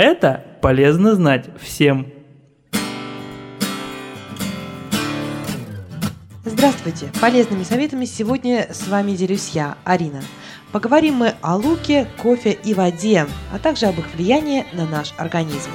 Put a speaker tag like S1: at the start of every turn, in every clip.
S1: Это полезно знать всем.
S2: Здравствуйте! Полезными советами сегодня с вами делюсь я, Арина. Поговорим мы о луке, кофе и воде, а также об их влиянии на наш организм.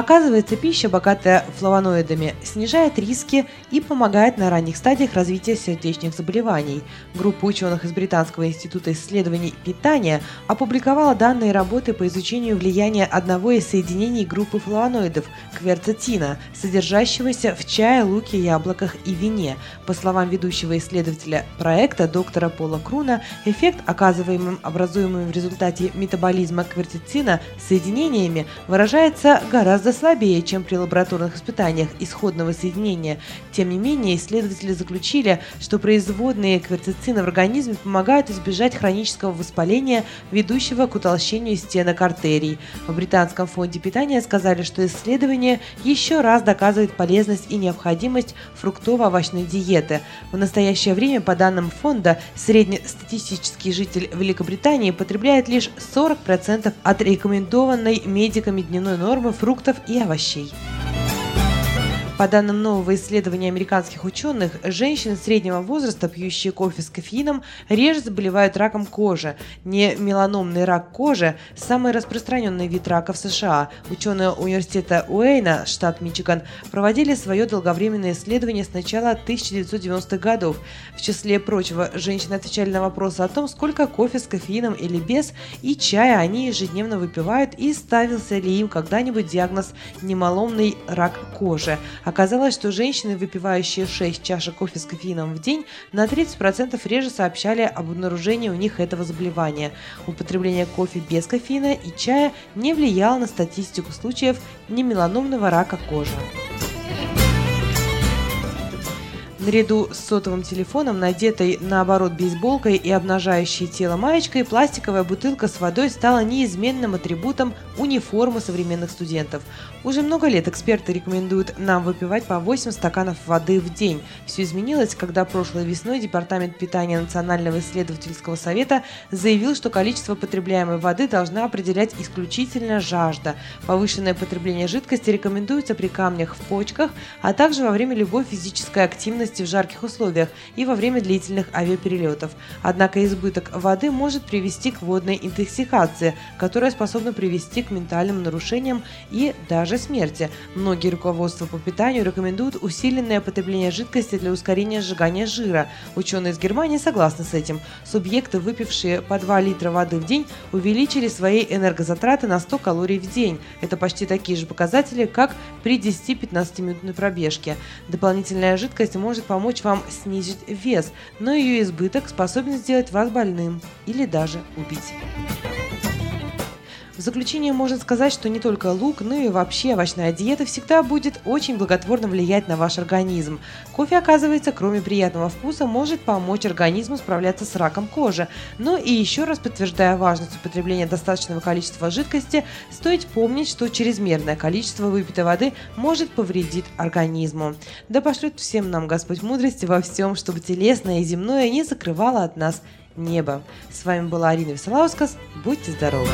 S2: Оказывается, пища, богатая флавоноидами, снижает риски и помогает на ранних стадиях развития сердечных заболеваний. Группа ученых из Британского института исследований питания опубликовала данные работы по изучению влияния одного из соединений группы флавоноидов – кверцетина, содержащегося в чае, луке, яблоках и вине. По словам ведущего исследователя проекта доктора Пола Круна, эффект, оказываемым образуемым в результате метаболизма кверцетина соединениями, выражается гораздо гораздо слабее, чем при лабораторных испытаниях исходного соединения. Тем не менее, исследователи заключили, что производные кверцицина в организме помогают избежать хронического воспаления, ведущего к утолщению стенок артерий. В Британском фонде питания сказали, что исследование еще раз доказывает полезность и необходимость фруктово-овощной диеты. В настоящее время, по данным фонда, среднестатистический житель Великобритании потребляет лишь 40% от рекомендованной медиками дневной нормы фруктов фруктов и овощей. По данным нового исследования американских ученых, женщины среднего возраста, пьющие кофе с кофеином, реже заболевают раком кожи. Не меланомный рак кожи – самый распространенный вид рака в США. Ученые университета Уэйна, штат Мичиган, проводили свое долговременное исследование с начала 1990-х годов. В числе прочего, женщины отвечали на вопросы о том, сколько кофе с кофеином или без и чая они ежедневно выпивают и ставился ли им когда-нибудь диагноз немаломный рак кожи. Оказалось, что женщины, выпивающие 6 чашек кофе с кофеином в день, на 30% реже сообщали об обнаружении у них этого заболевания. Употребление кофе без кофеина и чая не влияло на статистику случаев немеланомного рака кожи. Наряду с сотовым телефоном, надетой наоборот бейсболкой и обнажающей тело маечкой, пластиковая бутылка с водой стала неизменным атрибутом униформы современных студентов. Уже много лет эксперты рекомендуют нам выпивать по 8 стаканов воды в день. Все изменилось, когда прошлой весной Департамент питания Национального исследовательского совета заявил, что количество потребляемой воды должна определять исключительно жажда. Повышенное потребление жидкости рекомендуется при камнях в почках, а также во время любой физической активности активности в жарких условиях и во время длительных авиаперелетов. Однако избыток воды может привести к водной интоксикации, которая способна привести к ментальным нарушениям и даже смерти. Многие руководства по питанию рекомендуют усиленное потребление жидкости для ускорения сжигания жира. Ученые из Германии согласны с этим. Субъекты, выпившие по 2 литра воды в день, увеличили свои энергозатраты на 100 калорий в день. Это почти такие же показатели, как при 10-15 минутной пробежке. Дополнительная жидкость может может помочь вам снизить вес, но ее избыток способен сделать вас больным или даже убить. В заключение можно сказать, что не только лук, но и вообще овощная диета всегда будет очень благотворно влиять на ваш организм. Кофе, оказывается, кроме приятного вкуса, может помочь организму справляться с раком кожи. Но и еще раз подтверждая важность употребления достаточного количества жидкости, стоит помнить, что чрезмерное количество выпитой воды может повредить организму. Да пошлет всем нам Господь мудрости во всем, чтобы телесное и земное не закрывало от нас небо. С вами была Арина Висолаускас. Будьте здоровы!